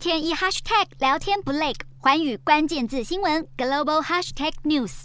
天一 hashtag 聊天不累，环宇关键字新闻 global hashtag news。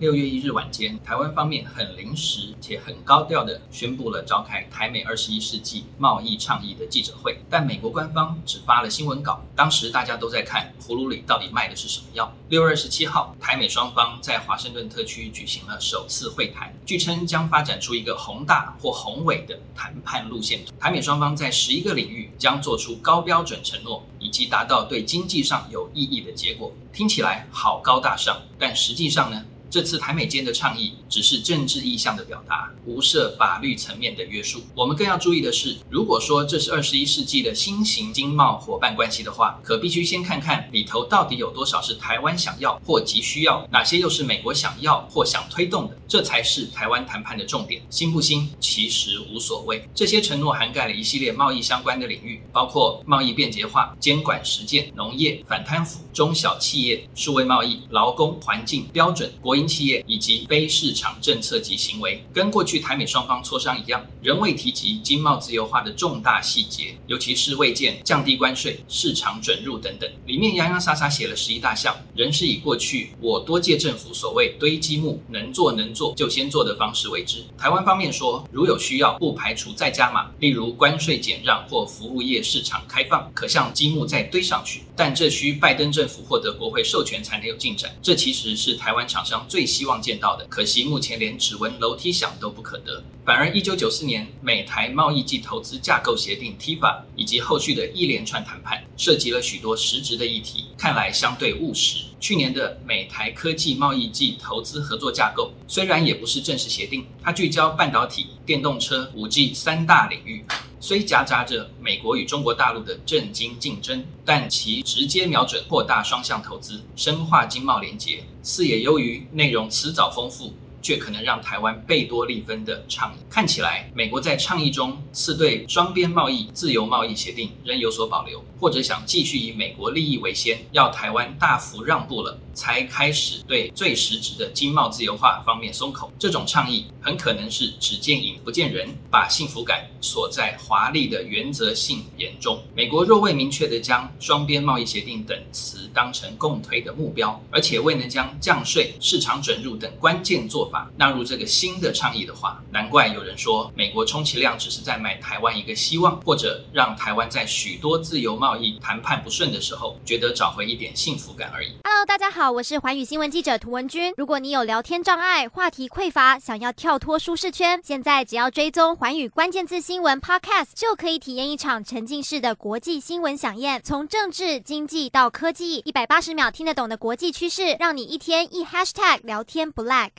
六月一日晚间，台湾方面很临时且很高调的宣布了召开台美二十一世纪贸易倡议的记者会，但美国官方只发了新闻稿。当时大家都在看葫芦里到底卖的是什么药。六月二十七号，台美双方在华盛顿特区举行了首次会谈，据称将发展出一个宏大或宏伟的谈判路线。台美双方在十一个领域将做出高标准承诺，以及达到对经济上有意义的结果。听起来好高大上，但实际上呢？这次台美间的倡议只是政治意向的表达，无设法律层面的约束。我们更要注意的是，如果说这是二十一世纪的新型经贸伙伴关系的话，可必须先看看里头到底有多少是台湾想要或急需要，哪些又是美国想要或想推动的，这才是台湾谈判的重点。新不新其实无所谓。这些承诺涵盖了一系列贸易相关的领域，包括贸易便捷化、监管实践、农业、反贪腐、中小企业、数位贸易、劳工、环境标准、国营。企业以及非市场政策及行为，跟过去台美双方磋商一样，仍未提及经贸自由化的重大细节，尤其是未见降低关税、市场准入等等。里面洋洋洒洒写了十一大项，仍是以过去我多届政府所谓堆积木，能做能做就先做的方式为之。台湾方面说，如有需要，不排除再加码，例如关税减让或服务业市场开放，可向积木再堆上去。但这需拜登政府获得国会授权才能有进展。这其实是台湾厂商。最希望见到的，可惜目前连指纹楼梯响都不可得。反而，一九九四年美台贸易暨投资架构协定 （TIFA） 以及后续的一连串谈判，涉及了许多实质的议题，看来相对务实。去年的美台科技贸易暨投资合作架构，虽然也不是正式协定，它聚焦半导体、电动车、五 G 三大领域。虽夹杂着美国与中国大陆的政经竞争，但其直接瞄准扩大双向投资、深化经贸连结，四也优于内容辞藻丰富，却可能让台湾贝多利分的倡议。看起来，美国在倡议中似对双边贸易、自由贸易协定仍有所保留，或者想继续以美国利益为先，要台湾大幅让步了。才开始对最实质的经贸自由化方面松口，这种倡议很可能是只见影不见人，把幸福感锁在华丽的原则性言中。美国若未明确地将双边贸易协定等词当成共推的目标，而且未能将降税、市场准入等关键做法纳入这个新的倡议的话，难怪有人说美国充其量只是在买台湾一个希望，或者让台湾在许多自由贸易谈判不顺的时候，觉得找回一点幸福感而已。Hello，大家好。我是环宇新闻记者涂文君。如果你有聊天障碍、话题匮乏，想要跳脱舒适圈，现在只要追踪环宇关键字新闻 Podcast，就可以体验一场沉浸式的国际新闻响宴。从政治、经济到科技，一百八十秒听得懂的国际趋势，让你一天一 Hashtag 聊天不 lag。